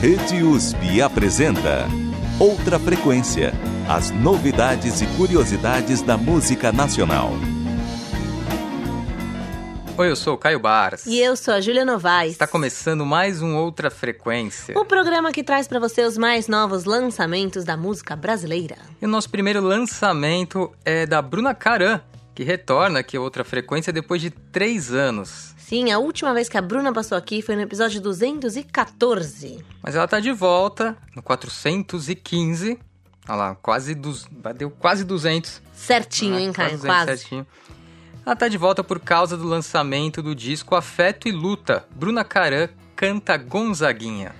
Rede USP apresenta Outra Frequência as novidades e curiosidades da música nacional. Oi, eu sou o Caio Baras. E eu sou a Júlia Novaes. Está começando mais um Outra Frequência. O programa que traz para você os mais novos lançamentos da música brasileira. E o nosso primeiro lançamento é da Bruna Caran, que retorna aqui a Outra Frequência depois de três anos. Sim, a última vez que a Bruna passou aqui foi no episódio 214. Mas ela tá de volta no 415. Olha lá, quase dos, bateu quase 200. Certinho, ah, hein, Caio? Quase. 200, quase. Certinho. Ela tá de volta por causa do lançamento do disco Afeto e Luta. Bruna Caran canta Gonzaguinha.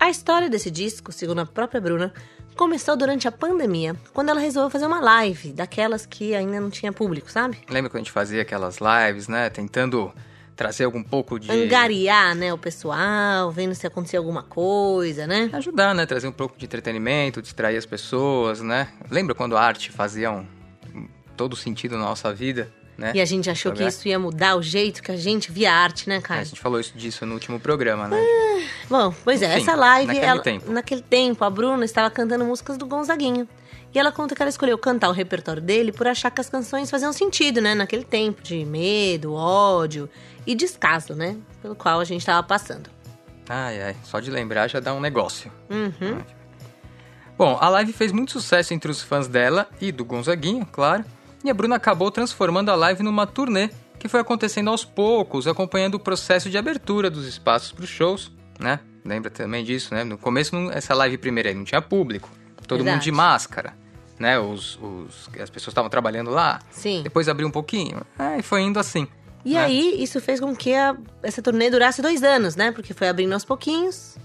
A história desse disco, segundo a própria Bruna, começou durante a pandemia, quando ela resolveu fazer uma live, daquelas que ainda não tinha público, sabe? Lembra quando a gente fazia aquelas lives, né? Tentando trazer algum pouco de. Angariar, né, o pessoal, vendo se acontecia alguma coisa, né? Ajudar, né? Trazer um pouco de entretenimento, distrair as pessoas, né? Lembra quando a arte fazia um, todo sentido na nossa vida? Né? E a gente achou que isso ia mudar o jeito que a gente via a arte, né, Caio? É, a gente falou isso disso no último programa, né? Ah, bom, pois é, essa live. Naquele, ela, tempo. naquele tempo, a Bruna estava cantando músicas do Gonzaguinho. E ela conta que ela escolheu cantar o repertório dele por achar que as canções faziam sentido, né? Naquele tempo de medo, ódio e descaso, né? Pelo qual a gente estava passando. Ai, ai, só de lembrar já dá um negócio. Uhum. Bom, a live fez muito sucesso entre os fãs dela e do Gonzaguinho, claro. E a Bruna acabou transformando a live numa turnê que foi acontecendo aos poucos, acompanhando o processo de abertura dos espaços para os shows, né? Lembra também disso, né? No começo, essa live primeira aí não tinha público, todo Verdade. mundo de máscara né? Os, os, as pessoas estavam trabalhando lá. Sim. Depois abriu um pouquinho. É, e foi indo assim. E né? aí, isso fez com que a, essa turnê durasse dois anos, né? Porque foi abrindo aos pouquinhos.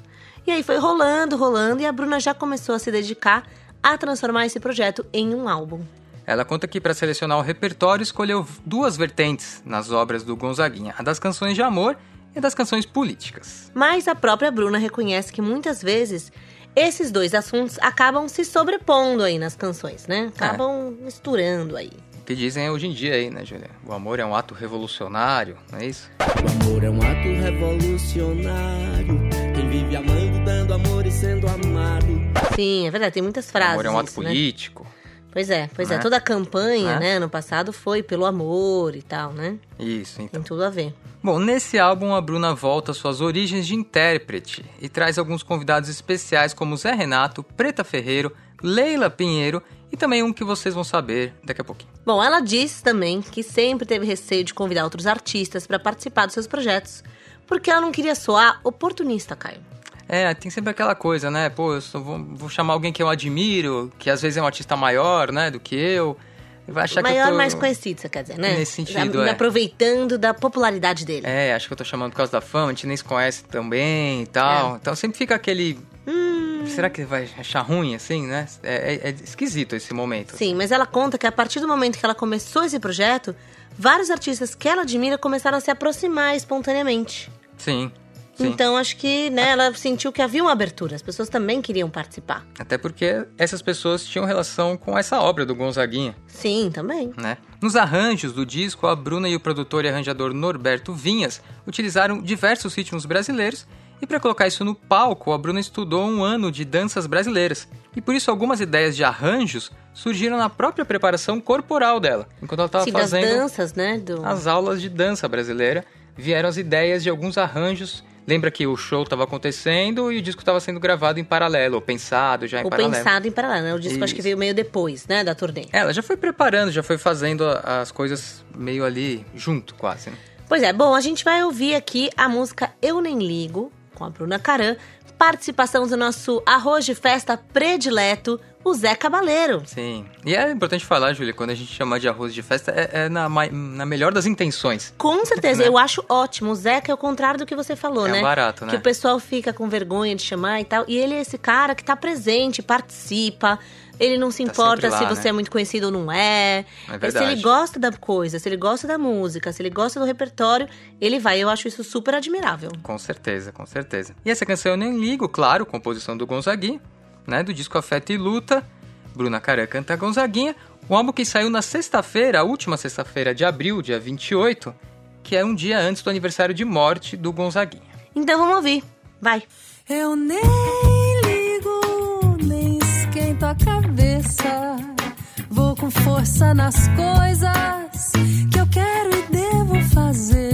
E aí foi rolando, rolando. E a Bruna já começou a se dedicar a transformar esse projeto em um álbum. Ela conta que para selecionar o repertório escolheu duas vertentes nas obras do Gonzaguinha: a das canções de amor e das canções políticas. Mas a própria Bruna reconhece que muitas vezes esses dois assuntos acabam se sobrepondo aí nas canções, né? Acabam é. misturando aí. O que dizem hoje em dia aí, né, Julia? O amor é um ato revolucionário, não é isso? O amor é um ato revolucionário. Quem vive amando, dando amor e sendo amado. Sim, é verdade, tem muitas frases. O amor é um ato isso, né? político. Né? Pois é, pois é. é. Toda a campanha, é. né, no passado foi pelo amor e tal, né? Isso, então. Tem tudo a ver. Bom, nesse álbum a Bruna volta às suas origens de intérprete e traz alguns convidados especiais como Zé Renato, Preta Ferreiro, Leila Pinheiro e também um que vocês vão saber daqui a pouquinho. Bom, ela diz também que sempre teve receio de convidar outros artistas para participar dos seus projetos, porque ela não queria soar oportunista, Caio. É, tem sempre aquela coisa, né? Pô, eu vou, vou chamar alguém que eu admiro, que às vezes é um artista maior, né, do que eu. Vai achar Maior, que eu tô... mais conhecido, você quer dizer, né? Nesse sentido, é. Aproveitando da popularidade dele. É, acho que eu tô chamando por causa da fama, a gente nem se conhece tão bem e tal. É. Então sempre fica aquele... Será que vai achar ruim, assim, né? É, é, é esquisito esse momento. Sim, mas ela conta que a partir do momento que ela começou esse projeto, vários artistas que ela admira começaram a se aproximar espontaneamente. Sim. Sim. Então acho que né, ela sentiu que havia uma abertura, as pessoas também queriam participar. Até porque essas pessoas tinham relação com essa obra do Gonzaguinha. Sim, também. Né? Nos arranjos do disco, a Bruna e o produtor e arranjador Norberto Vinhas utilizaram diversos ritmos brasileiros e para colocar isso no palco, a Bruna estudou um ano de danças brasileiras. E por isso algumas ideias de arranjos surgiram na própria preparação corporal dela, enquanto ela estava fazendo das danças, né, do... as aulas de dança brasileira. Vieram as ideias de alguns arranjos Lembra que o show estava acontecendo e o disco estava sendo gravado em paralelo, ou pensado já em ou paralelo. pensado em paralelo, né? O disco Isso. acho que veio meio depois, né, da turnê. Ela já foi preparando, já foi fazendo as coisas meio ali junto, quase. Né? Pois é, bom, a gente vai ouvir aqui a música Eu Nem Ligo, com a Bruna Caran, participação do nosso arroz de festa predileto, o Zé Cabaleiro. Sim. E é importante falar, Júlia, quando a gente chama de arroz de festa, é, é na, na melhor das intenções. Com certeza, né? eu acho ótimo. O Zé que é o contrário do que você falou, é né? É barato, né? Que o pessoal fica com vergonha de chamar e tal. E ele é esse cara que tá presente, participa. Ele não se tá importa lá, se você né? é muito conhecido ou não é. é se ele gosta da coisa, se ele gosta da música, se ele gosta do repertório, ele vai. Eu acho isso super admirável. Com certeza, com certeza. E essa canção eu nem ligo, claro, composição do Gonzaguinha né, do disco Afeto e Luta. Bruna Caran canta Gonzaguinha, um álbum que saiu na sexta-feira, a última sexta-feira de abril, dia 28, que é um dia antes do aniversário de morte do Gonzaguinha. Então vamos ouvir, vai! Eu nem ligo, cabeça. Vou com força nas coisas que eu quero e devo fazer.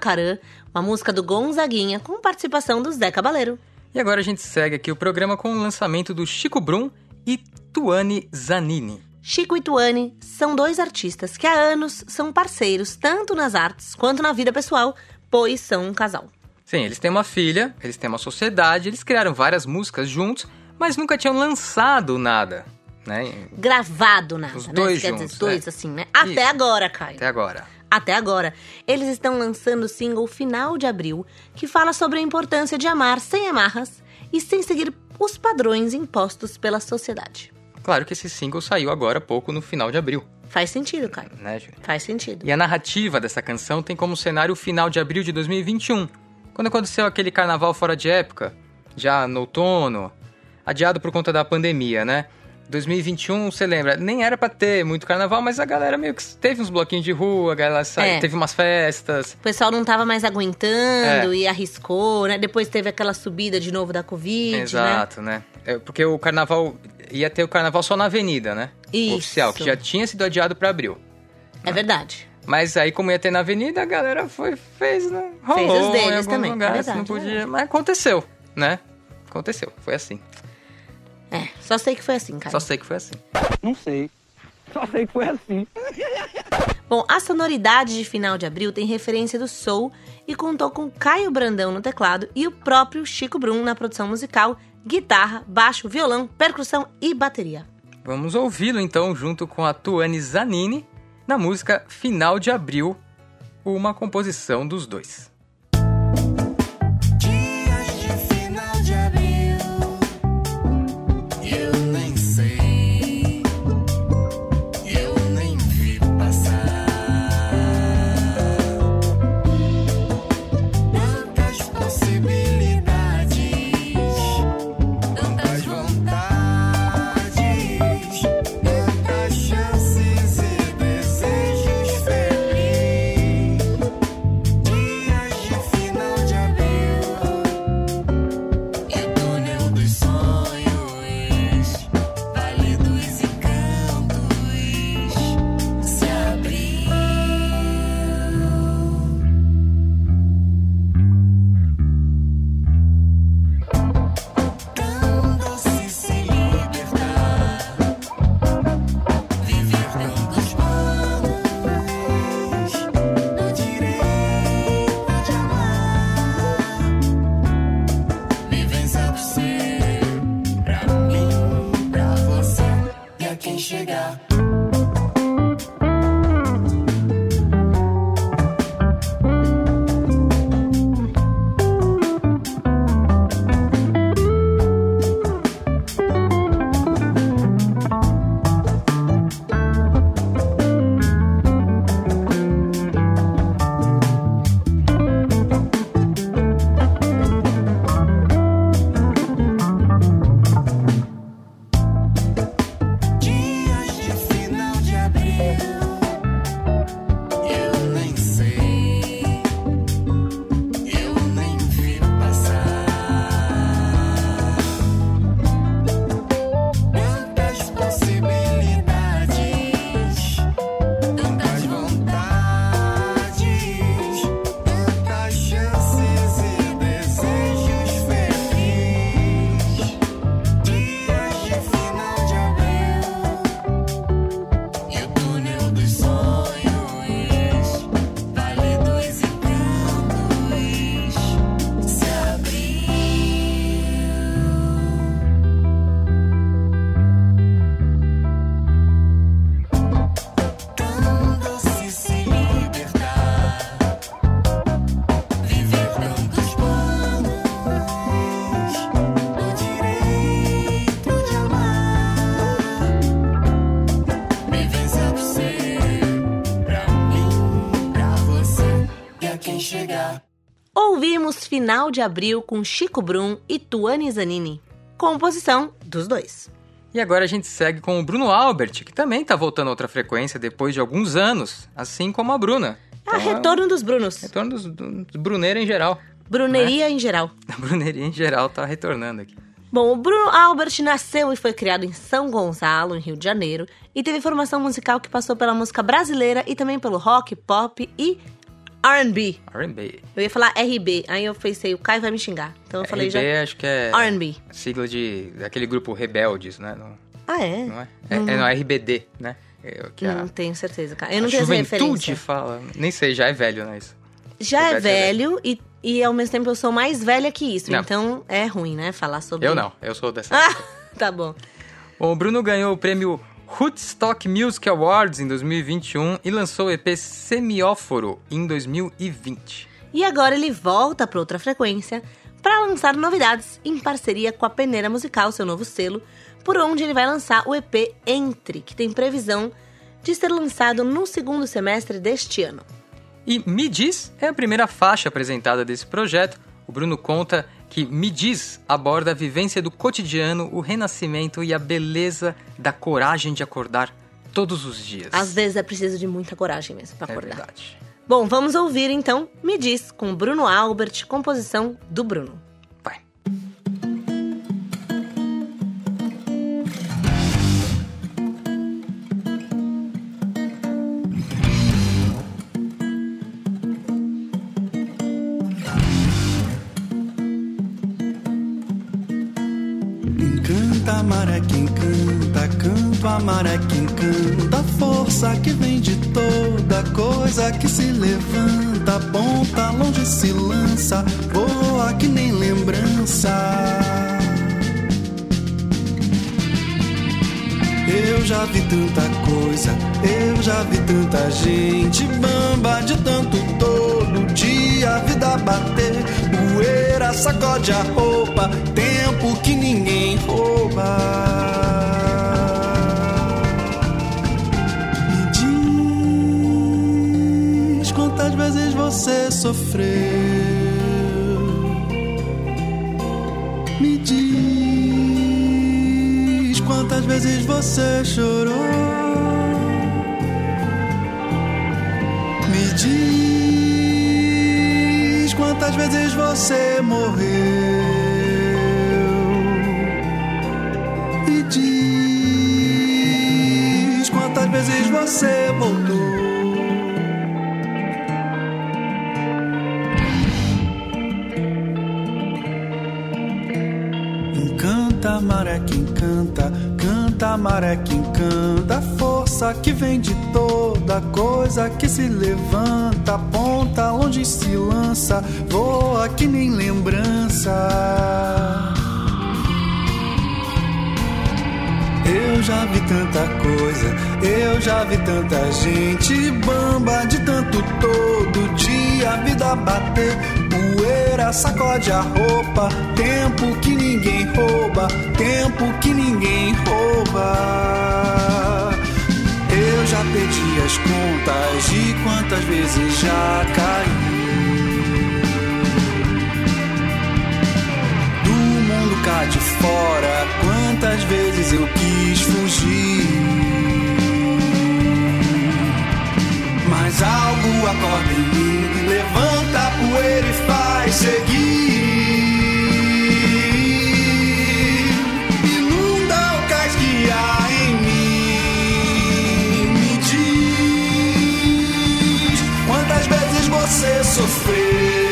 Caran, uma música do Gonzaguinha com participação do Zé Cabaleiro. E agora a gente segue aqui o programa com o lançamento do Chico Brum e Tuane Zanini. Chico e Tuane são dois artistas que há anos são parceiros tanto nas artes quanto na vida pessoal, pois são um casal. Sim, eles têm uma filha, eles têm uma sociedade, eles criaram várias músicas juntos, mas nunca tinham lançado nada, né? Gravado nada, Os né? dois Quer juntos, dizer, dois é. assim, né? Até Isso. agora, Caio. Até agora. Até agora, eles estão lançando o single Final de Abril, que fala sobre a importância de amar sem amarras e sem seguir os padrões impostos pela sociedade. Claro que esse single saiu agora há pouco no final de abril, Faz sentido, Caio. né, Júlia? Faz sentido. E a narrativa dessa canção tem como cenário o final de abril de 2021, quando aconteceu aquele carnaval fora de época, já no outono, adiado por conta da pandemia, né? 2021, você lembra, nem era pra ter muito carnaval, mas a galera meio que teve uns bloquinhos de rua, a galera sa... É. teve umas festas. O pessoal não tava mais aguentando e arriscou, né? Depois teve aquela subida de novo da Covid, né? Exato, né? É, porque o carnaval ia ter o carnaval só na avenida, né? O Isso. Oficial, que já tinha sido adiado pra abril. É verdade. Mas aí, como ia ter na avenida, a galera foi, fez, né? Fez Rolou os deles em alguns também, é lugares, verdade, não é podia. Mas aconteceu, né? Aconteceu, foi assim. É, só sei que foi assim, cara. Só sei que foi assim. Não sei. Só sei que foi assim. Bom, a sonoridade de Final de Abril tem referência do soul e contou com Caio Brandão no teclado e o próprio Chico Brum na produção musical, guitarra, baixo, violão, percussão e bateria. Vamos ouvi-lo então junto com a Tuane Zanini na música Final de Abril, uma composição dos dois. Final de Abril com Chico Brum e Tuane Zanini. Composição dos dois. E agora a gente segue com o Bruno Albert, que também está voltando a outra frequência depois de alguns anos, assim como a Bruna. Ah, então, retorno dos Brunos. Retorno dos, dos Bruneiros em geral. Bruneria né? em geral. A Bruneria em geral tá retornando aqui. Bom, o Bruno Albert nasceu e foi criado em São Gonçalo, em Rio de Janeiro, e teve formação musical que passou pela música brasileira e também pelo rock, pop e R&B. R&B. Eu ia falar RB, aí eu pensei, o Caio vai me xingar. Então eu falei RB, já... RB acho que é... R&B. Sigla de... daquele grupo Rebeldes, né? Não, ah, é? Não é? É, uhum. é no RBD, né? É, que não a, tenho certeza, cara. Eu não tenho essa referência. fala... Nem sei, já é velho, né? Isso. Já é velho, é velho, E, e ao mesmo tempo eu sou mais velha que isso. Não. Então é ruim, né? Falar sobre... Eu não, eu sou dessa... Ah, tá bom. O Bruno ganhou o prêmio Woodstock Music Awards em 2021 e lançou o EP Semióforo em 2020. E agora ele volta para outra frequência para lançar novidades em parceria com a Peneira Musical, seu novo selo, por onde ele vai lançar o EP Entre, que tem previsão de ser lançado no segundo semestre deste ano. E Me Diz é a primeira faixa apresentada desse projeto. O Bruno conta que Me Diz aborda a vivência do cotidiano, o renascimento e a beleza da coragem de acordar todos os dias. Às vezes é preciso de muita coragem mesmo para acordar. É verdade. Bom, vamos ouvir então Me Diz com Bruno Albert, composição do Bruno. Força que vem de toda coisa que se levanta, ponta longe se lança, voa que nem lembrança. Eu já vi tanta coisa, eu já vi tanta gente bamba de tanto todo dia a vida bater, poeira sacode a roupa, tempo que ninguém rouba. Sofreu? Me diz quantas vezes você chorou? Me diz quantas vezes você morreu? Me diz quantas vezes você voltou? Maré que encanta, a força que vem de toda coisa que se levanta, ponta longe se lança, voa que nem lembrança. Eu Eu já vi tanta coisa, eu já vi tanta gente bamba de tanto todo dia a vida bater. Poeira sacode a roupa, tempo que ninguém rouba, tempo que ninguém rouba. Eu já perdi as contas de quantas vezes já caí. cá de fora, quantas vezes eu quis fugir. Mas algo acorda em mim, levanta a poeira e faz seguir. Inunda o cais que há em mim. Me diz quantas vezes você sofreu.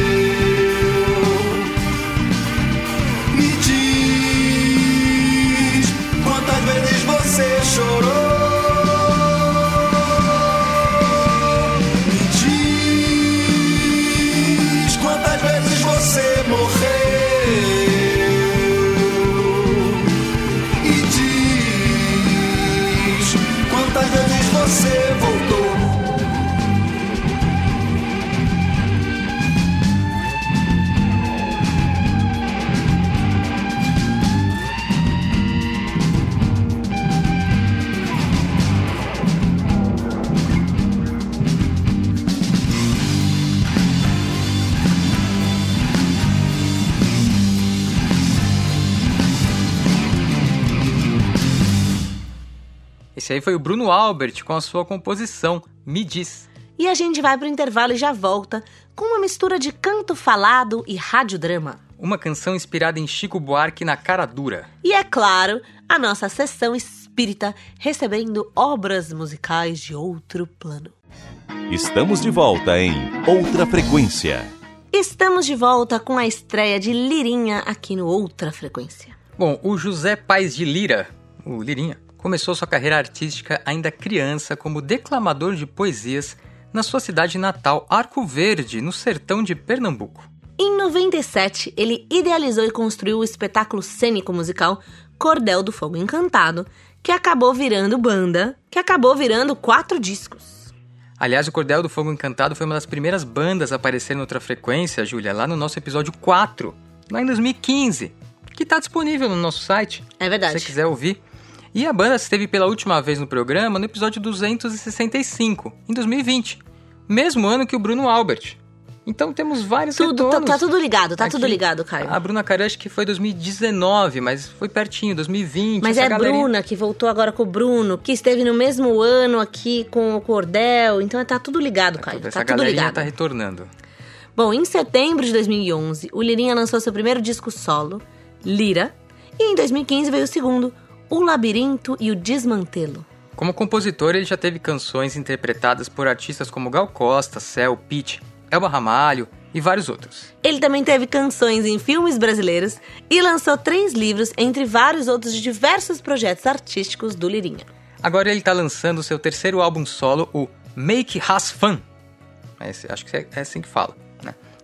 Esse aí foi o Bruno Albert com a sua composição Me Diz. E a gente vai pro intervalo e já volta com uma mistura de canto falado e radiodrama. Uma canção inspirada em Chico Buarque na cara dura. E é claro, a nossa sessão espírita recebendo obras musicais de outro plano. Estamos de volta em Outra Frequência. Estamos de volta com a estreia de Lirinha aqui no Outra Frequência. Bom, o José Pais de Lira, o Lirinha, começou sua carreira artística ainda criança como declamador de poesias na sua cidade natal, Arco Verde, no sertão de Pernambuco. Em 97, ele idealizou e construiu o espetáculo cênico musical Cordel do Fogo Encantado, que acabou virando banda, que acabou virando quatro discos. Aliás, o Cordel do Fogo Encantado foi uma das primeiras bandas a aparecer em outra frequência, Júlia, lá no nosso episódio 4, lá em 2015, que está disponível no nosso site. É verdade. Se você quiser ouvir. E a banda esteve pela última vez no programa no episódio 265, em 2020, mesmo ano que o Bruno Albert. Então temos vários tudo, tá, tá, tudo ligado, tá Aqui, tudo ligado, Caio. A Bruna Caran acho que foi 2019, mas foi pertinho, 2020. Mas é a galerinha... Bruna que voltou agora com o Bruno, que esteve no mesmo ano aqui com o Cordel. Então tá tudo ligado, Caio. Tá essa tudo ligado. tá retornando. Bom, em setembro de 2011, o Lirinha lançou seu primeiro disco solo, Lira, e em 2015 veio o segundo, o Labirinto e o Desmantelo. Como compositor, ele já teve canções interpretadas por artistas como Gal Costa, Cel, Pitt, Elba Ramalho e vários outros. Ele também teve canções em filmes brasileiros e lançou três livros, entre vários outros de diversos projetos artísticos do Lirinha. Agora ele está lançando seu terceiro álbum solo, o Make Has Fun. acho que é assim que fala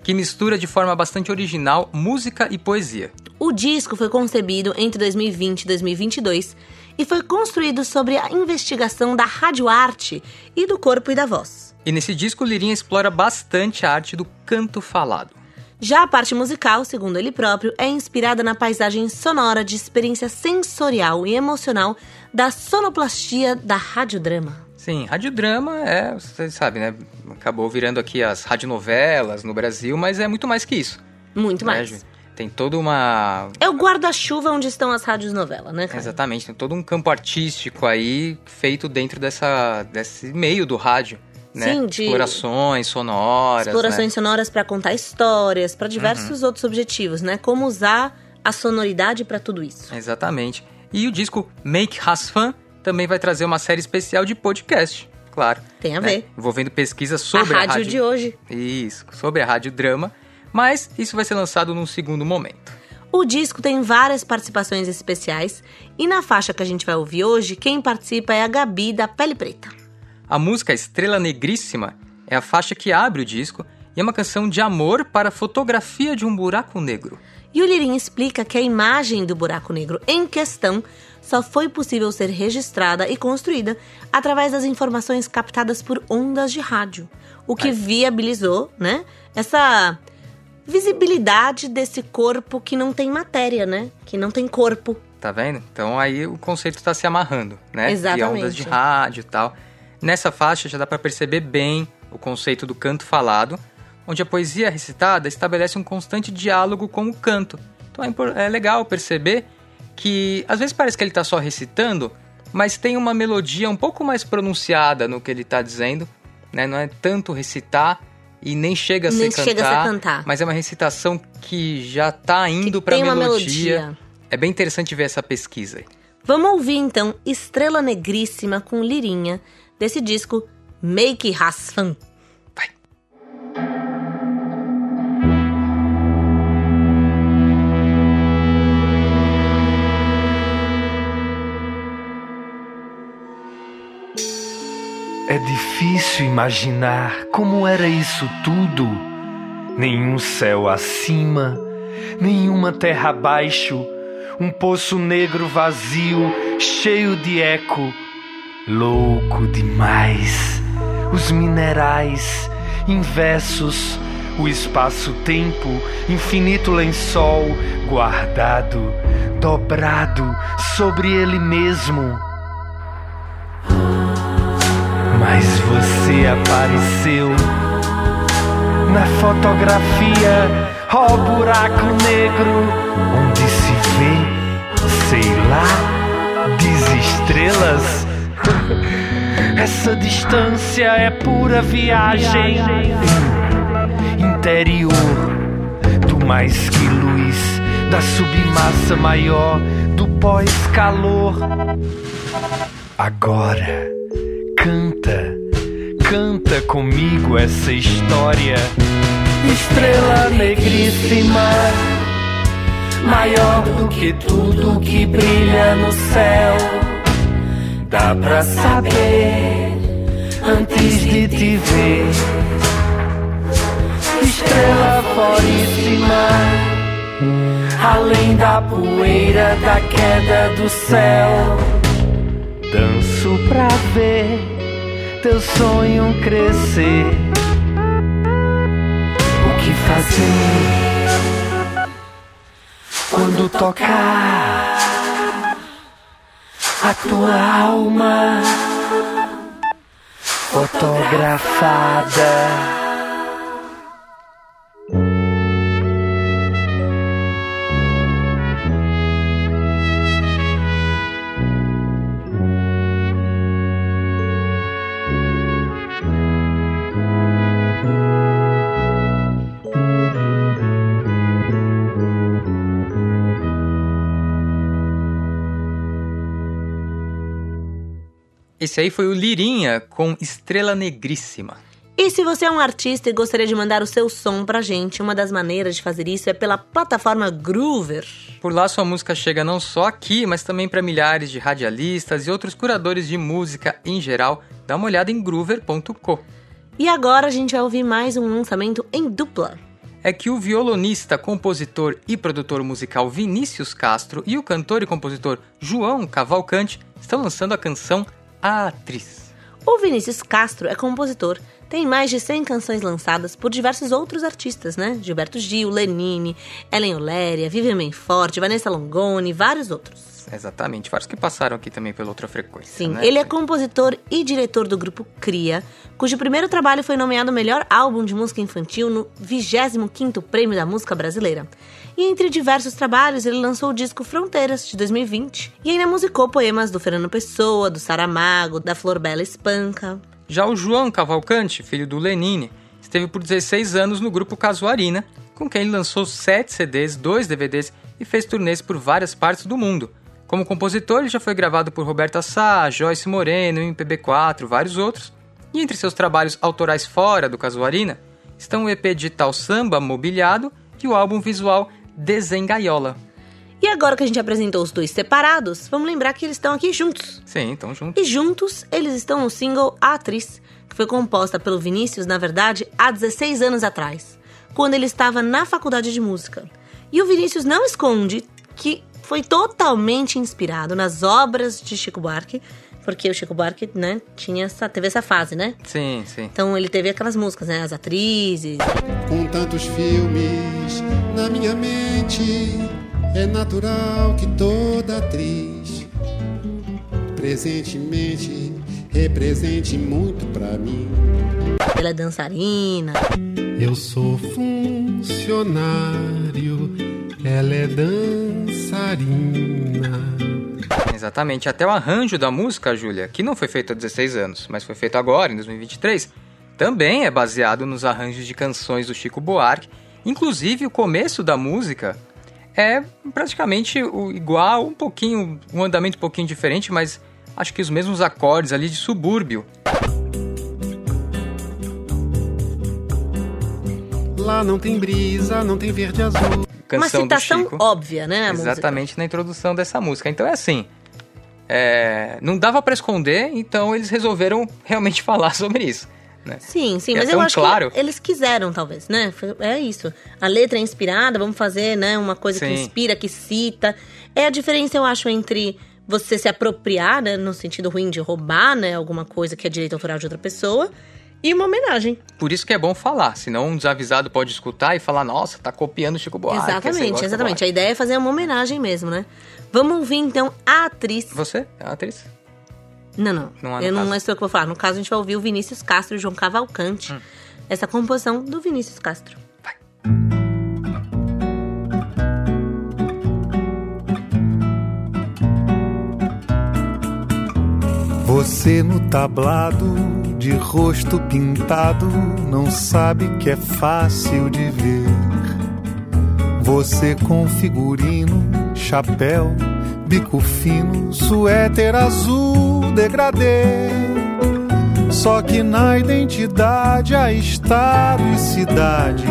que mistura de forma bastante original música e poesia. O disco foi concebido entre 2020 e 2022 e foi construído sobre a investigação da radioarte e do corpo e da voz. E nesse disco, Lirinha explora bastante a arte do canto falado. Já a parte musical, segundo ele próprio, é inspirada na paisagem sonora de experiência sensorial e emocional da sonoplastia da radiodrama. Sim, radiodrama é, você sabe, né? Acabou virando aqui as radionovelas no Brasil, mas é muito mais que isso. Muito né, mais. Tem toda uma. É o guarda-chuva onde estão as rádios novelas, né, cara? Exatamente, tem todo um campo artístico aí feito dentro dessa, desse meio do rádio. Né? Sim, de explorações sonoras. Explorações né? sonoras para contar histórias, para diversos uhum. outros objetivos, né? Como usar a sonoridade para tudo isso. Exatamente. E o disco Make Has Fun também vai trazer uma série especial de podcast, claro. Tem a né? ver. Envolvendo pesquisas sobre a rádio, a rádio de hoje. Isso, sobre a rádio drama, mas isso vai ser lançado num segundo momento. O disco tem várias participações especiais e na faixa que a gente vai ouvir hoje, quem participa é a Gabi da Pele Preta. A música Estrela Negríssima é a faixa que abre o disco e é uma canção de amor para a fotografia de um buraco negro. E o Lirin explica que a imagem do buraco negro em questão só foi possível ser registrada e construída através das informações captadas por ondas de rádio, o que viabilizou, né, essa visibilidade desse corpo que não tem matéria, né? Que não tem corpo. Tá vendo? Então aí o conceito está se amarrando, né? Exatamente. E ondas de rádio e tal. Nessa faixa já dá para perceber bem o conceito do canto falado, onde a poesia recitada estabelece um constante diálogo com o canto. Então é, é legal perceber que às vezes parece que ele está só recitando, mas tem uma melodia um pouco mais pronunciada no que ele está dizendo, né? Não é tanto recitar e nem chega a, nem ser, chega cantar, a ser cantar, mas é uma recitação que já está indo para melodia. melodia. É bem interessante ver essa pesquisa. Vamos ouvir então Estrela Negríssima com Lirinha desse disco Make Rasfan. É difícil imaginar como era isso tudo. Nenhum céu acima, nenhuma terra abaixo, um poço negro vazio, cheio de eco. Louco demais. Os minerais, inversos, o espaço-tempo, infinito lençol, guardado, dobrado sobre ele mesmo mas você apareceu na fotografia, ó oh, buraco negro, onde se vê, sei lá, desestrelas. Essa distância é pura viagem interior do mais que luz, da submassa maior, do pós-calor. Agora Canta, canta comigo essa história. Estrela negríssima, maior do que tudo que brilha no céu. Dá pra saber antes de te ver. Estrela floríssima, além da poeira da queda do céu. Danço pra ver teu sonho crescer. O que fazer quando tocar a tua alma fotografada? Esse aí foi o Lirinha com Estrela Negríssima. E se você é um artista e gostaria de mandar o seu som pra gente, uma das maneiras de fazer isso é pela plataforma Groover. Por lá sua música chega não só aqui, mas também para milhares de radialistas e outros curadores de música em geral. Dá uma olhada em groover.co. E agora a gente vai ouvir mais um lançamento em dupla. É que o violonista, compositor e produtor musical Vinícius Castro e o cantor e compositor João Cavalcante estão lançando a canção atriz. O Vinícius Castro é compositor, tem mais de 100 canções lançadas por diversos outros artistas, né? Gilberto Gil, Lenine, Ellen Oléria, Vivian Forte, Vanessa Longoni, vários outros. Exatamente, vários que passaram aqui também pela outra frequência. Sim, né? ele é compositor e diretor do grupo Cria, cujo primeiro trabalho foi nomeado melhor álbum de música infantil no 25º Prêmio da Música Brasileira. E entre diversos trabalhos, ele lançou o disco Fronteiras, de 2020, e ainda musicou poemas do Fernando Pessoa, do Saramago, da Flor Bela Espanca. Já o João Cavalcante, filho do Lenine, esteve por 16 anos no grupo Casuarina, com quem ele lançou 7 CDs, 2 DVDs e fez turnês por várias partes do mundo. Como compositor, ele já foi gravado por Roberta Sá, Joyce Moreno, MPB4, vários outros. E entre seus trabalhos autorais fora do Casuarina estão o EP digital Samba Mobiliado e o álbum visual Desengaiola. E agora que a gente apresentou os dois separados, vamos lembrar que eles estão aqui juntos. Sim, estão juntos. E juntos eles estão no single A Atriz, que foi composta pelo Vinícius, na verdade, há 16 anos atrás, quando ele estava na faculdade de música. E o Vinícius não esconde que foi totalmente inspirado nas obras de Chico Buarque, porque o Chico Buarque, né, tinha essa, teve essa fase, né? Sim, sim. Então ele teve aquelas músicas, né, as atrizes. Com tantos filmes na minha mente, é natural que toda atriz presentemente represente muito para mim. Ela é dançarina. Eu sou funcionário, ela é dançarina. Exatamente. Até o arranjo da música, Júlia, que não foi feito há 16 anos, mas foi feito agora, em 2023, também é baseado nos arranjos de canções do Chico Buarque. Inclusive, o começo da música é praticamente o igual, um pouquinho, um andamento um pouquinho diferente, mas acho que os mesmos acordes ali de subúrbio. Lá não tem brisa, não tem verde azul. Canção Uma citação do Chico. óbvia, né? Exatamente música. na introdução dessa música. Então é assim. É, não dava para esconder, então eles resolveram realmente falar sobre isso. Né? Sim, sim, é mas eu acho claro. que eles quiseram, talvez, né? É isso. A letra é inspirada, vamos fazer, né, uma coisa que Sim. inspira, que cita. É a diferença, eu acho, entre você se apropriar, né, no sentido ruim de roubar, né, alguma coisa que é direito autoral de outra pessoa, e uma homenagem. Por isso que é bom falar, senão um desavisado pode escutar e falar, nossa, tá copiando o Chico Buarque. exatamente, exatamente. A Buarque. ideia é fazer uma homenagem mesmo, né? Vamos ouvir, então, a atriz... Você é uma atriz? Não, não. Não é eu não é isso que vou falar. No caso, a gente vai ouvir o Vinícius Castro e o João Cavalcante. Hum. Essa composição do Vinícius Castro. Você no tablado, de rosto pintado, não sabe que é fácil de ver. Você com figurino, chapéu, bico fino, suéter azul, degradê. Só que na identidade há estado e cidade,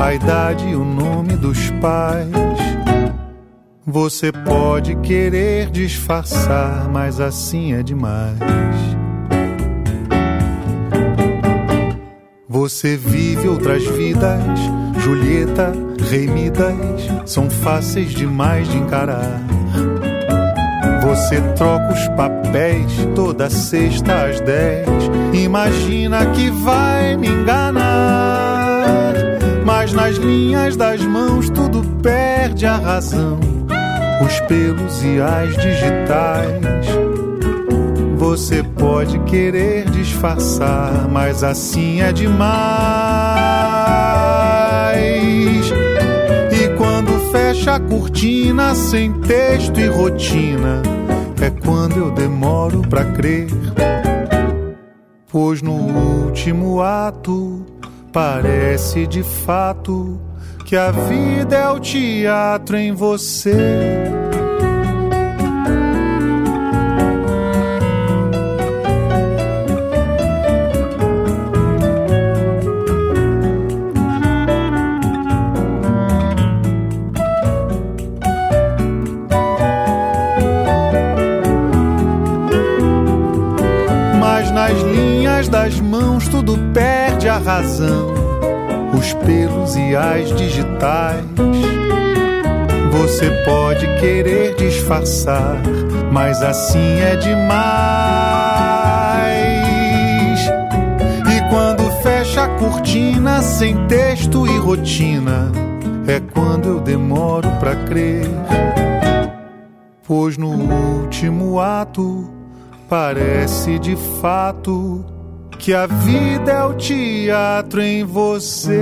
a idade e o nome dos pais. Você pode querer disfarçar, mas assim é demais. Você vive outras vidas, Julieta, Rei Midas, são fáceis demais de encarar. Você troca os papéis toda sexta às dez. Imagina que vai me enganar. Mas nas linhas das mãos tudo perde a razão. Os pelos e as digitais. Você pode querer disfarçar, mas assim é demais. Fecha a cortina sem texto e rotina, é quando eu demoro pra crer. Pois no último ato parece de fato que a vida é o teatro em você. Os pelos e as digitais. Você pode querer disfarçar, mas assim é demais. E quando fecha a cortina sem texto e rotina, é quando eu demoro pra crer. Pois no último ato parece de fato que a vida é o teatro em você.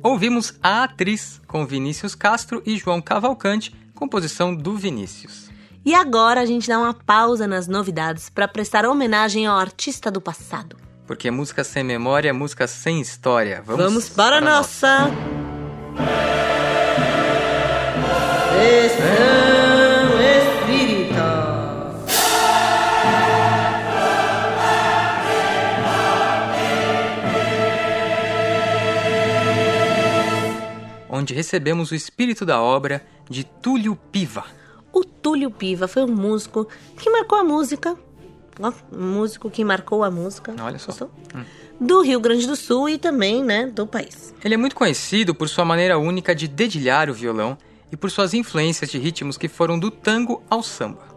Ouvimos A Atriz, com Vinícius Castro e João Cavalcante, composição do Vinícius. E agora a gente dá uma pausa nas novidades para prestar homenagem ao artista do passado. Porque música sem memória é música sem história. Vamos, Vamos para a nossa. Espírita. Onde recebemos o espírito da obra de Túlio Piva. O Túlio Piva foi um músico que marcou a música. Ó, um músico que marcou a música. Olha só. Hum. do Rio Grande do Sul e também, né, do país. Ele é muito conhecido por sua maneira única de dedilhar o violão e por suas influências de ritmos que foram do tango ao samba.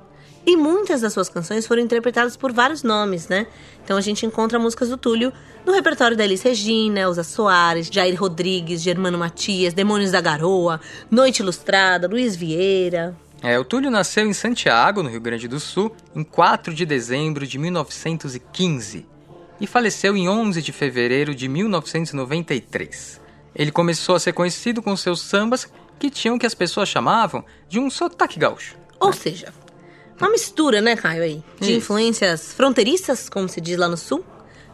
E muitas das suas canções foram interpretadas por vários nomes, né? Então a gente encontra músicas do Túlio no repertório da Elis Regina, Elza Soares, Jair Rodrigues, Germano Matias, Demônios da Garoa, Noite Ilustrada, Luiz Vieira. É, o Túlio nasceu em Santiago, no Rio Grande do Sul, em 4 de dezembro de 1915 e faleceu em 11 de fevereiro de 1993. Ele começou a ser conhecido com seus sambas que tinham o que as pessoas chamavam de um sotaque gaúcho. Ou seja, uma mistura, né, Caio, aí? De Isso. influências fronteiriças, como se diz lá no sul,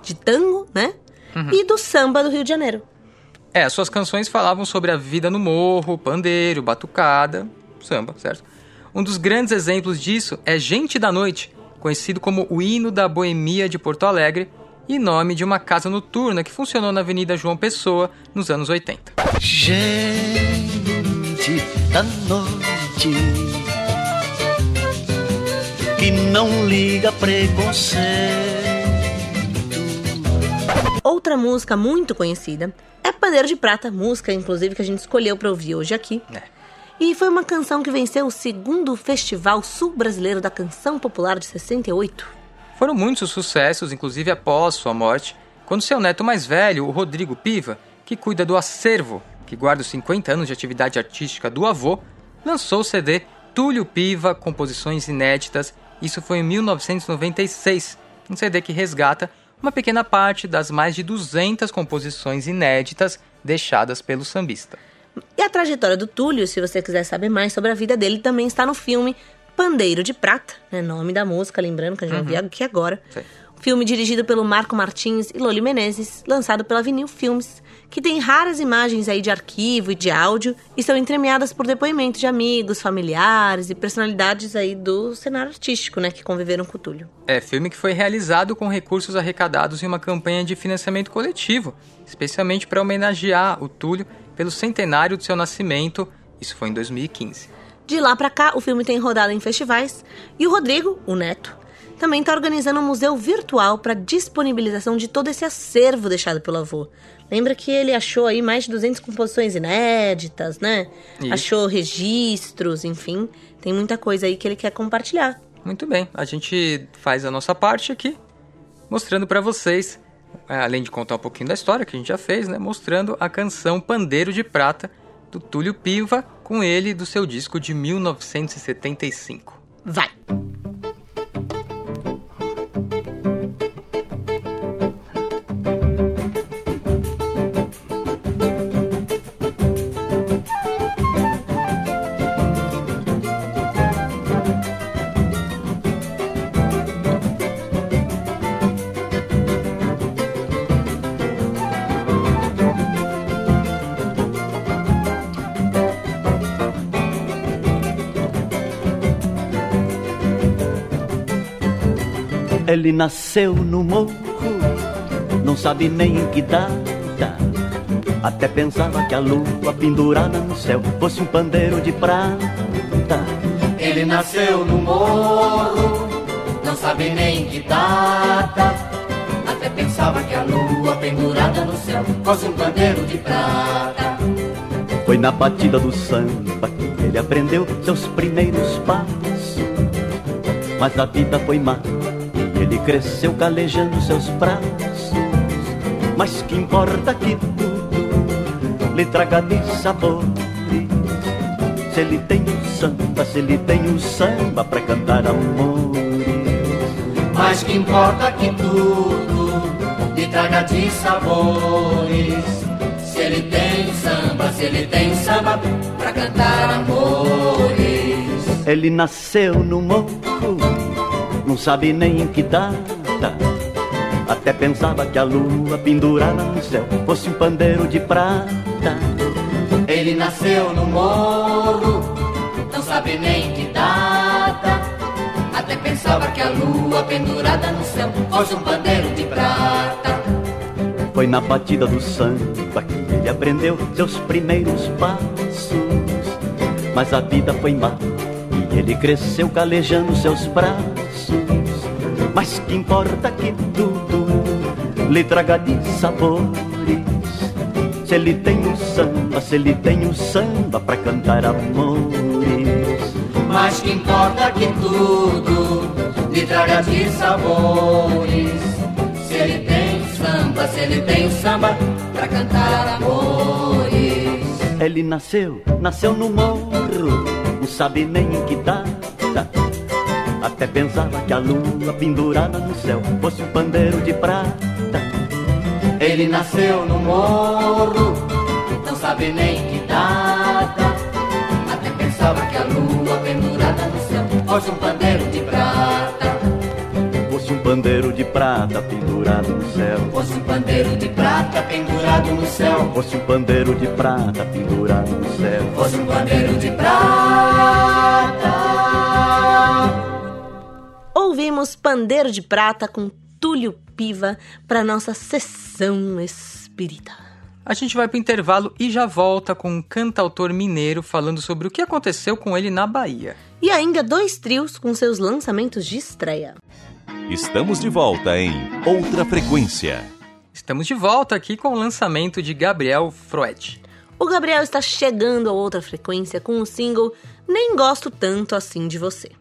de tango, né? Uhum. E do samba do Rio de Janeiro. É, suas canções falavam sobre a vida no morro, pandeiro, batucada, samba, certo? Um dos grandes exemplos disso é Gente da Noite, conhecido como o hino da boemia de Porto Alegre e nome de uma casa noturna que funcionou na Avenida João Pessoa nos anos 80. Gente da noite que não liga preconceito. Outra música muito conhecida é Pandeiro de Prata, música inclusive que a gente escolheu para ouvir hoje aqui. É. E foi uma canção que venceu o segundo Festival Sul Brasileiro da Canção Popular de 68. Foram muitos sucessos, inclusive após sua morte, quando seu neto mais velho, o Rodrigo Piva, que cuida do acervo, que guarda os 50 anos de atividade artística do avô, lançou o CD Túlio Piva Composições Inéditas isso foi em 1996, um CD que resgata uma pequena parte das mais de 200 composições inéditas deixadas pelo sambista. E a trajetória do Túlio, se você quiser saber mais sobre a vida dele, também está no filme Pandeiro de Prata, né, nome da música, lembrando que a gente uhum. vai ver aqui agora. Sim. Filme dirigido pelo Marco Martins e Loli Menezes, lançado pela Vinil Filmes que tem raras imagens aí de arquivo e de áudio e são entremeadas por depoimentos de amigos, familiares e personalidades aí do cenário artístico, né, que conviveram com o Túlio. É, filme que foi realizado com recursos arrecadados em uma campanha de financiamento coletivo, especialmente para homenagear o Túlio pelo centenário do seu nascimento, isso foi em 2015. De lá para cá, o filme tem rodado em festivais e o Rodrigo, o neto, também está organizando um museu virtual para disponibilização de todo esse acervo deixado pelo avô. Lembra que ele achou aí mais de 200 composições inéditas, né? Isso. Achou registros, enfim. Tem muita coisa aí que ele quer compartilhar. Muito bem. A gente faz a nossa parte aqui, mostrando para vocês, é, além de contar um pouquinho da história que a gente já fez, né? Mostrando a canção Pandeiro de Prata, do Túlio Piva, com ele do seu disco de 1975. Vai! Ele nasceu no morro, não sabe nem em que data. Até pensava que a lua pendurada no céu fosse um pandeiro de prata. Ele nasceu no morro, não sabe nem em que data. Até pensava que a lua pendurada no céu fosse um pandeiro de prata. Foi na batida do samba que ele aprendeu seus primeiros passos. Mas a vida foi má ele cresceu calejando seus braços, mas que importa que tudo lhe traga de sabores. Se ele tem samba, se ele tem samba pra cantar amores. Mas que importa que tudo lhe traga de sabores. Se ele tem samba, se ele tem samba pra cantar amores. Ele nasceu no morro não sabe nem em que data. Até pensava que a lua pendurada no céu fosse um pandeiro de prata. Ele nasceu no morro, não sabe nem em que data. Até pensava que a lua pendurada no céu fosse um pandeiro de prata. Foi na batida do samba que ele aprendeu seus primeiros passos. Mas a vida foi má e ele cresceu calejando seus braços mas que importa que tudo lhe traga de sabores. Se ele tem o samba, se ele tem o samba pra cantar amores. Mas que importa que tudo lhe traga de sabores. Se ele tem o samba, se ele tem o samba pra cantar amores. Ele nasceu, nasceu no morro, não sabe nem em que data. Até pensava que a lua pendurada no céu fosse um pandeiro de prata. Ele nasceu no morro, não sabe nem que data. Até pensava que a lua pendurada no céu fosse um pandeiro de prata. Fosse um pandeiro de prata pendurado no céu. Fosse um pandeiro de prata pendurado no céu. Fosse um pandeiro de prata pendurado no céu. Fosse um pandeiro de prata. Ouvimos Pandeiro de Prata com Túlio Piva para nossa sessão espírita. A gente vai para o intervalo e já volta com um cantautor mineiro falando sobre o que aconteceu com ele na Bahia. E ainda dois trios com seus lançamentos de estreia. Estamos de volta em Outra Frequência. Estamos de volta aqui com o lançamento de Gabriel Freud. O Gabriel está chegando a outra frequência com o single Nem Gosto Tanto Assim de Você,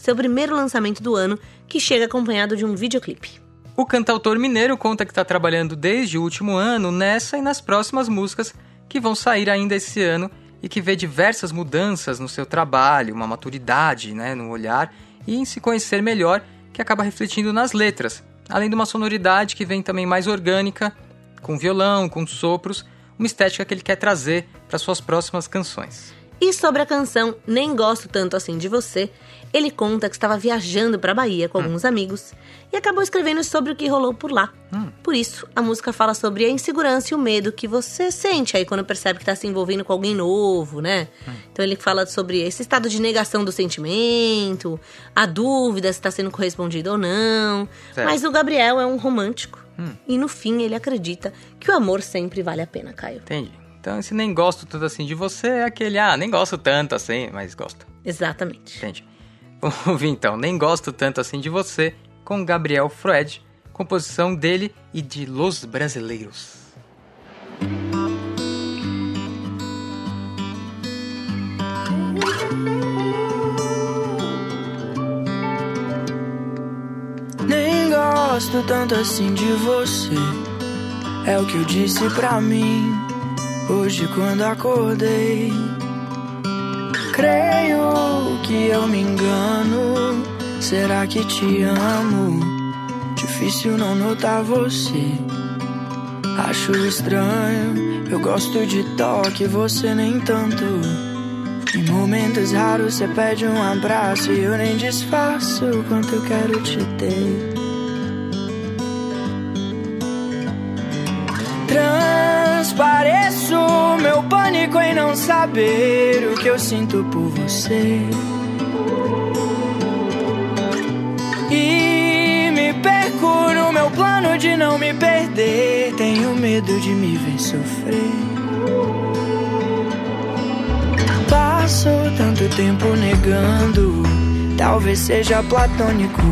seu primeiro lançamento do ano, que chega acompanhado de um videoclipe. O cantautor mineiro conta que está trabalhando desde o último ano nessa e nas próximas músicas que vão sair ainda esse ano e que vê diversas mudanças no seu trabalho, uma maturidade né, no olhar e em se conhecer melhor que acaba refletindo nas letras, além de uma sonoridade que vem também mais orgânica, com violão, com sopros, uma estética que ele quer trazer para suas próximas canções. E sobre a canção Nem Gosto Tanto Assim de Você, ele conta que estava viajando para Bahia com hum. alguns amigos e acabou escrevendo sobre o que rolou por lá. Hum. Por isso, a música fala sobre a insegurança e o medo que você sente aí quando percebe que está se envolvendo com alguém novo, né? Hum. Então ele fala sobre esse estado de negação do sentimento, a dúvida se está sendo correspondido ou não. Certo. Mas o Gabriel é um romântico hum. e no fim ele acredita que o amor sempre vale a pena, Caio. Entendi. Então, esse nem gosto tanto assim de você é aquele, ah, nem gosto tanto assim, mas gosto. Exatamente. Entendi. Ouvir então, nem gosto tanto assim de você, com Gabriel Freud, composição dele e de Los Brasileiros. Nem gosto tanto assim de você, é o que eu disse pra mim Hoje, quando acordei, creio que eu me engano. Será que te amo? Difícil não notar você. Acho estranho, eu gosto de toque, você nem tanto. Em momentos raros você pede um abraço e eu nem disfarço o quanto eu quero te ter. Transpareço meu pânico em não saber o que eu sinto por você. E me perco no meu plano de não me perder. Tenho medo de me ver sofrer. Passo tanto tempo negando, talvez seja platônico.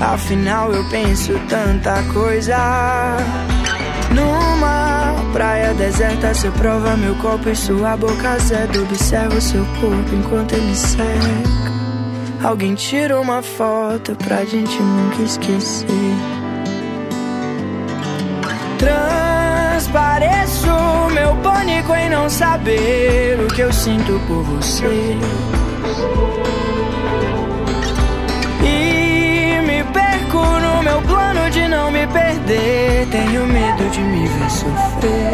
Afinal, eu penso tanta coisa. Numa praia deserta, você prova meu copo e sua boca azeda. Observa o seu corpo enquanto ele seca. Alguém tira uma foto pra gente nunca esquecer. Transpareço meu pânico em não saber o que eu sinto por você. Meu plano de não me perder. Tenho medo de me ver sofrer.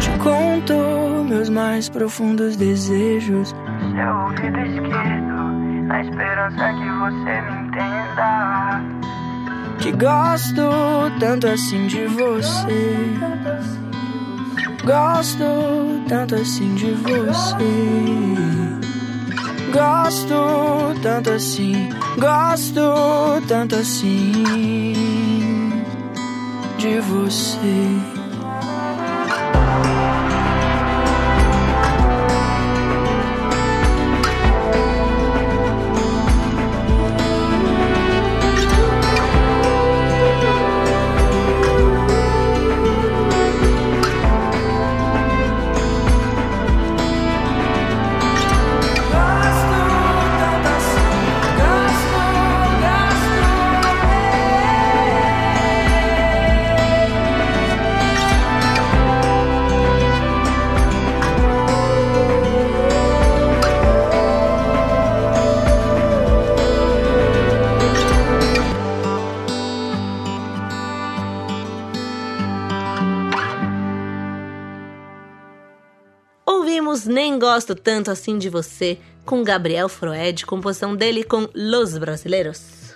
Te conto meus mais profundos desejos. Seu ouvido esquerdo, na esperança que você me entenda. Que gosto tanto assim de você. Gosto tanto assim de você. Gosto tanto assim, gosto tanto assim de você. Gosto Tanto Assim de Você, com Gabriel Froed, composição dele com Los Brasileiros.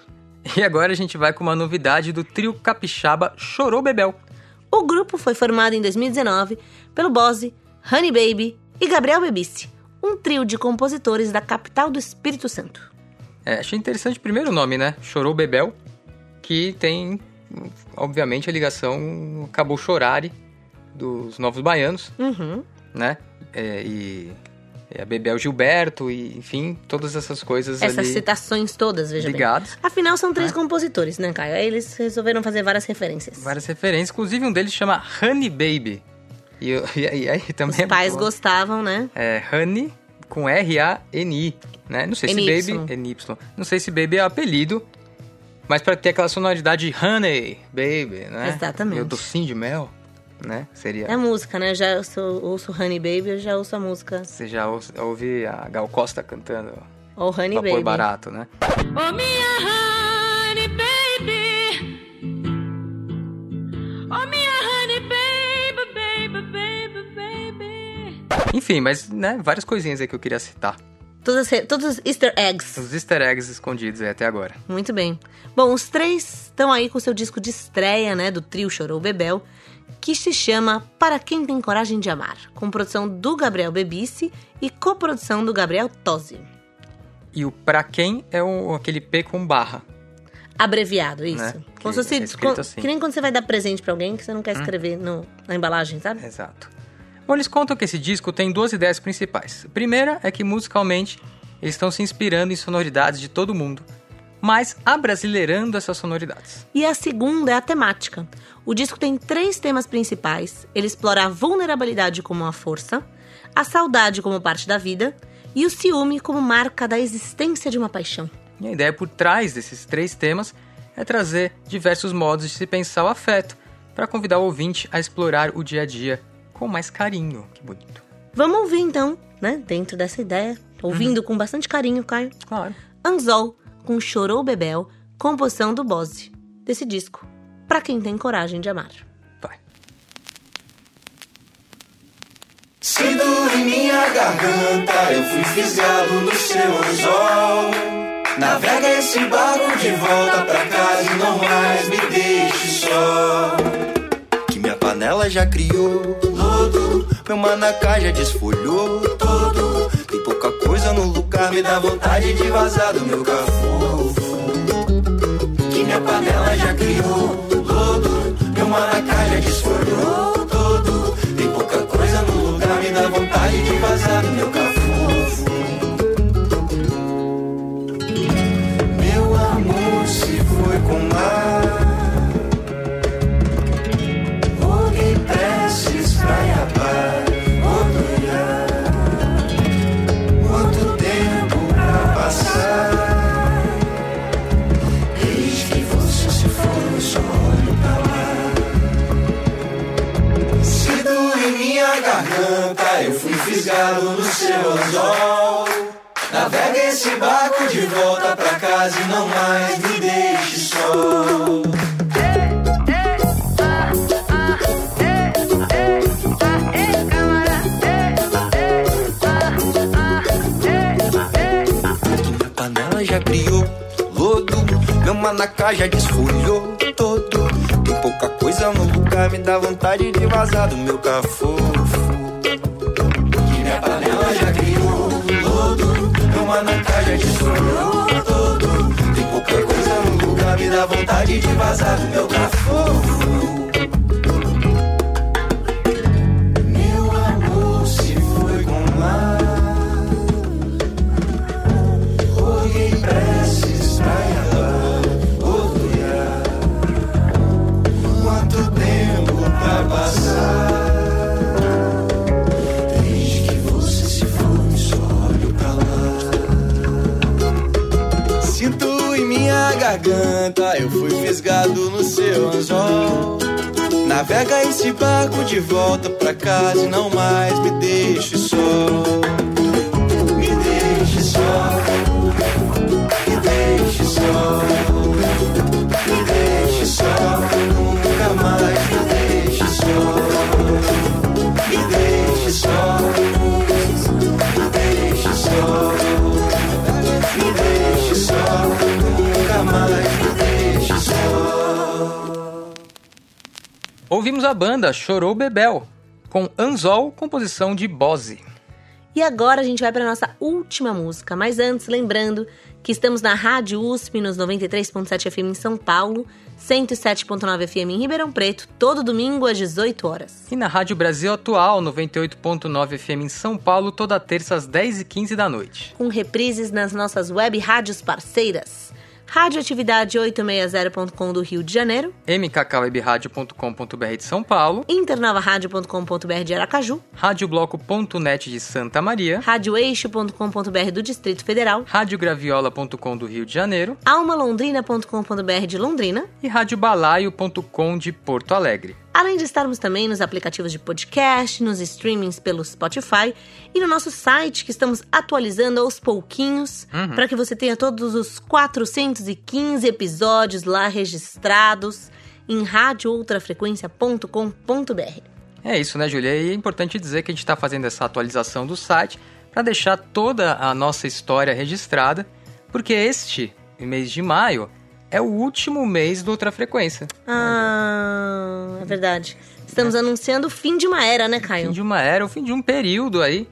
E agora a gente vai com uma novidade do trio capixaba Chorou Bebel. O grupo foi formado em 2019 pelo Bose, Honey Baby e Gabriel Bebice, um trio de compositores da capital do Espírito Santo. É, achei interessante o primeiro nome, né? Chorou Bebel, que tem, obviamente, a ligação Acabou Chorare dos Novos Baianos, uhum. né? É, e é, a Bebel Gilberto, e enfim, todas essas coisas Essas citações todas, veja ligadas. bem. Afinal, são três é. compositores, né, Caio? Aí eles resolveram fazer várias referências. Várias referências, inclusive um deles chama Honey Baby. E, e, e aí também... Os é pais gostavam, né? É, Honey com R-A-N-I, né? Não sei se Baby... N-Y. Não sei se Baby é apelido, mas para ter aquela sonoridade Honey Baby, né? Exatamente. o docinho de mel né? Seria... É música, né? Já ouço, ouço Honey Baby, eu já ouço a música. Você já ouve, ouve a Gal Costa cantando. Ou Honey Vapor Baby. barato, né? Oh, minha Honey Baby. Oh, minha Honey Baby, baby, baby, baby. Enfim, mas, né? Várias coisinhas aí que eu queria citar. Todos, todos os easter eggs. Os easter eggs escondidos aí até agora. Muito bem. Bom, os três estão aí com o seu disco de estreia, né? Do trio Chorou Bebel que se chama Para Quem Tem Coragem de Amar, com produção do Gabriel Bebice e coprodução do Gabriel Tosi. E o Para Quem é o, aquele P com barra. Abreviado, isso. Né? Como se, é com, assim. Que nem quando você vai dar presente para alguém que você não quer hum. escrever hum. no, na embalagem, sabe? Exato. Bom, eles contam que esse disco tem duas ideias principais. A primeira é que musicalmente eles estão se inspirando em sonoridades de todo mundo, mas abrasileirando essas sonoridades. E a segunda é a temática. O disco tem três temas principais. Ele explora a vulnerabilidade como uma força, a saudade como parte da vida e o ciúme como marca da existência de uma paixão. E a ideia por trás desses três temas é trazer diversos modos de se pensar o afeto, para convidar o ouvinte a explorar o dia a dia com mais carinho. Que bonito. Vamos ouvir então, né, dentro dessa ideia, ouvindo uhum. com bastante carinho, Caio. Claro. Anzol, com Chorou Bebel, composição do Bose, desse disco para quem tem coragem de amar. Vai. Se dor em minha garganta, eu fui fisgado no seu anzol. Navega esse barco de volta pra casa e não mais me deixe só. Que minha panela já criou lodo, meu manacá já desfolhou todo. Tem pouca coisa no lugar, me dá vontade de vazar do meu cafofo. Que minha panela já criou maracá já desfolhou todo. Tem pouca coisa no lugar, me dá vontade de vazar do meu cafofo. No seu anzol. Navega esse barco de volta pra casa e não mais me deixe só. Panela já criou lodo, meu manacá já desfolhou todo. Tem pouca coisa no lugar, me dá vontade de vazar do meu cafofo. Lodo, meu manacá já destruiu todo. Tem pouca coisa no lugar, me dá vontade de vazar do meu cafofo. Garganta, eu fui fisgado no seu anzol. Navega esse barco de volta pra casa e não mais me deixe só. Ouvimos a banda Chorou Bebel, com Anzol, composição de Bose. E agora a gente vai para nossa última música, mas antes, lembrando que estamos na Rádio USP nos 93.7 FM em São Paulo, 107.9 FM em Ribeirão Preto, todo domingo às 18 horas. E na Rádio Brasil Atual, 98.9 FM em São Paulo, toda terça às 10h15 da noite. Com reprises nas nossas web rádios parceiras. Radioatividade860.com do Rio de Janeiro, mkkwebradio.com.br de São Paulo, internavarádio.com.br de Aracaju, radiobloco.net de Santa Maria, radioeixo.com.br do Distrito Federal, radiograviola.com do Rio de Janeiro, almalondrina.com.br de Londrina. E radiobalaio.com de Porto Alegre. Além de estarmos também nos aplicativos de podcast, nos streamings pelo Spotify e no nosso site que estamos atualizando aos pouquinhos uhum. para que você tenha todos os 415 episódios lá registrados em radioultrafrequência.com.br. É isso, né, Julia? E é importante dizer que a gente está fazendo essa atualização do site para deixar toda a nossa história registrada, porque este mês de maio é o último mês do Ultra Frequência. Ah, é verdade. Estamos é. anunciando o fim de uma era, né, Caio? Fim de uma era, o fim de um período aí,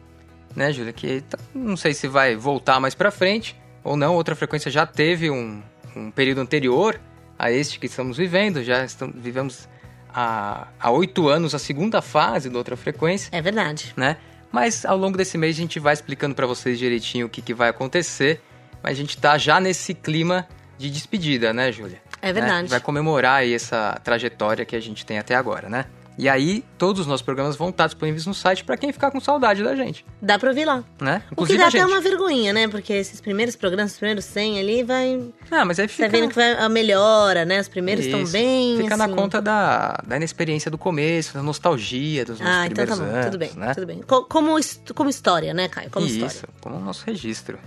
né, Júlia? Que tá, não sei se vai voltar mais pra frente ou não. Outra frequência já teve um, um período anterior a este que estamos vivendo. Já estamos, vivemos há oito anos a segunda fase da outra frequência. É verdade. Né? Mas ao longo desse mês a gente vai explicando para vocês direitinho o que, que vai acontecer. Mas a gente tá já nesse clima de despedida, né, Júlia? É verdade. Né? Vai comemorar aí essa trajetória que a gente tem até agora, né? E aí, todos os nossos programas vão estar disponíveis no site para quem ficar com saudade da gente. Dá pra ouvir lá. Né? Inclusive o que dá até uma vergonhinha, né? Porque esses primeiros programas, os primeiros 100 ali, vai... Ah, mas aí fica... Tá vendo que vai a melhora, né? Os primeiros estão bem, Fica assim... na conta da, da inexperiência do começo, da nostalgia dos nossos ah, então tá bom. Anos, tudo bem, né? tudo bem. Como, como história, né, Caio? Como Isso, história. como nosso registro.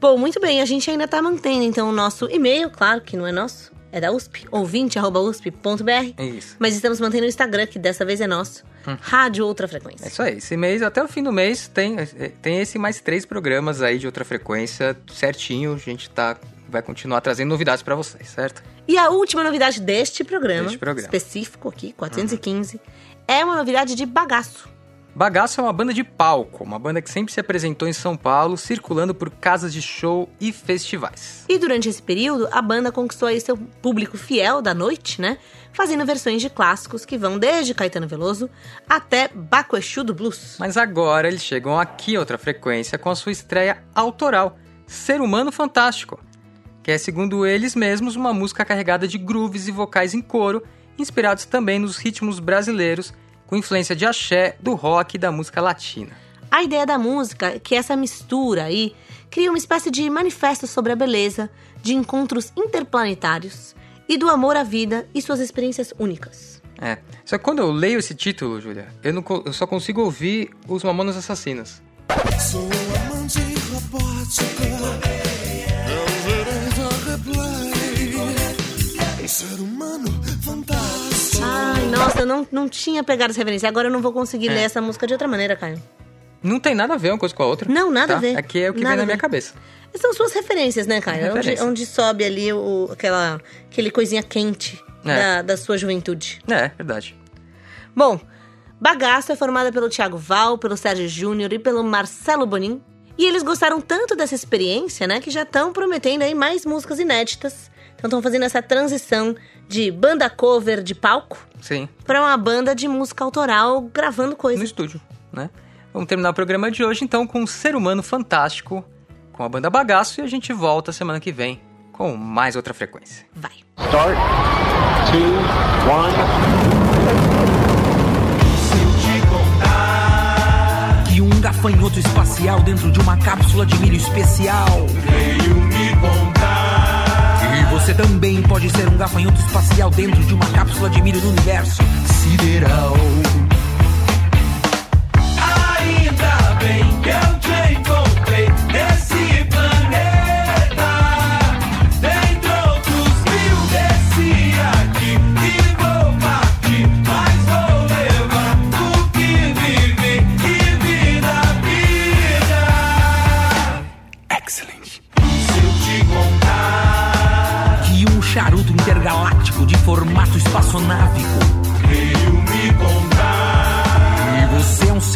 Bom, muito bem, a gente ainda está mantendo então o nosso e-mail, claro que não é nosso, é da USP, ouvinte.usp.br. É isso. Mas estamos mantendo o Instagram, que dessa vez é nosso, hum. Rádio Outra Frequência. É isso aí, esse mês, até o fim do mês, tem, tem esse mais três programas aí de Outra Frequência certinho, a gente tá, vai continuar trazendo novidades para vocês, certo? E a última novidade deste programa, deste programa. específico aqui, 415, uhum. é uma novidade de bagaço. Bagaço é uma banda de palco, uma banda que sempre se apresentou em São Paulo, circulando por casas de show e festivais. E durante esse período, a banda conquistou aí seu público fiel da noite, né? Fazendo versões de clássicos que vão desde Caetano Veloso até Baco Exu do Blues. Mas agora eles chegam aqui outra frequência com a sua estreia autoral, Ser Humano Fantástico, que é, segundo eles mesmos, uma música carregada de grooves e vocais em coro, inspirados também nos ritmos brasileiros com influência de axé, do rock e da música latina. A ideia da música é que essa mistura aí cria uma espécie de manifesto sobre a beleza, de encontros interplanetários e do amor à vida e suas experiências únicas. É. Só que quando eu leio esse título, Júlia, eu, não, eu só consigo ouvir os Mamonas Assassinas. Sou amante robótica, ser humano nossa, eu não, não tinha pegado essa referência. Agora eu não vou conseguir é. ler essa música de outra maneira, Caio. Não tem nada a ver uma coisa com a outra. Não, nada tá? a ver. Aqui é o que nada vem na minha cabeça. São suas referências, né, Caio? Onde, onde, sobe ali o, aquela aquele coisinha quente é. da, da sua juventude. É, verdade. Bom, Bagaço é formada pelo Thiago Val, pelo Sérgio Júnior e pelo Marcelo Bonin. E eles gostaram tanto dessa experiência, né, que já estão prometendo aí mais músicas inéditas. Então estão fazendo essa transição de banda cover de palco Sim. para uma banda de música autoral gravando coisas. No estúdio, né? Vamos terminar o programa de hoje então com um Ser Humano Fantástico com a banda Bagaço e a gente volta semana que vem com mais outra frequência. Vai. Start. Two, one. Que um gafanhoto espacial dentro de uma cápsula de milho especial veio me contar você também pode ser um gafanhoto espacial dentro de uma cápsula de milho no universo sideral. Ainda bem que eu te encontrei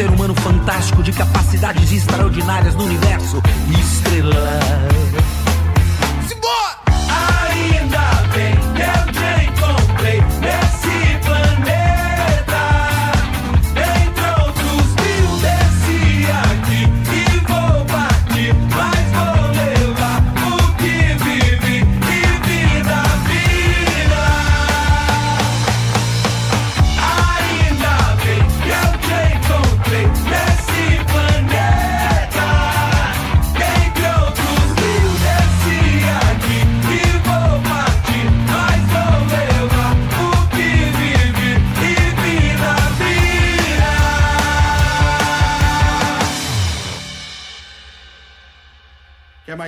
ser humano fantástico de capacidades extraordinárias no universo estrelar.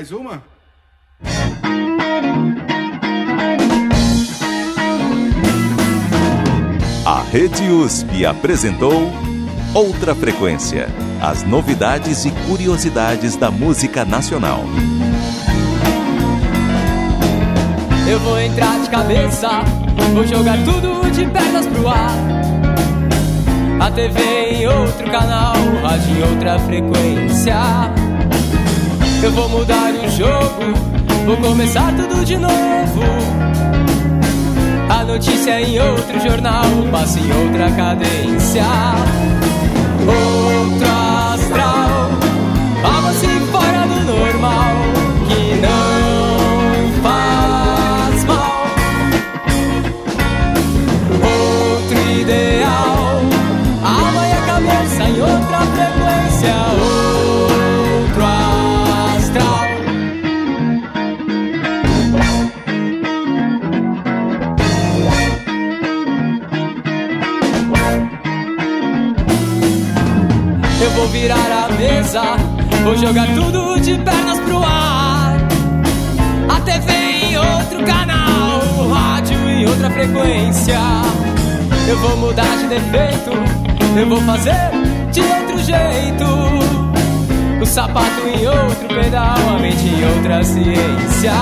Mais uma? A Rede USP apresentou Outra Frequência as novidades e curiosidades da música nacional. Eu vou entrar de cabeça, vou jogar tudo de pernas pro ar. A TV em outro canal, rádio em outra frequência. Eu vou mudar o jogo, vou começar tudo de novo. A notícia em outro jornal, passa em outra cadência. Vou virar a mesa, vou jogar tudo de pernas pro ar. A TV em outro canal, o rádio em outra frequência. Eu vou mudar de defeito, eu vou fazer de outro jeito. O sapato em outro pedal, a mente em outra ciência.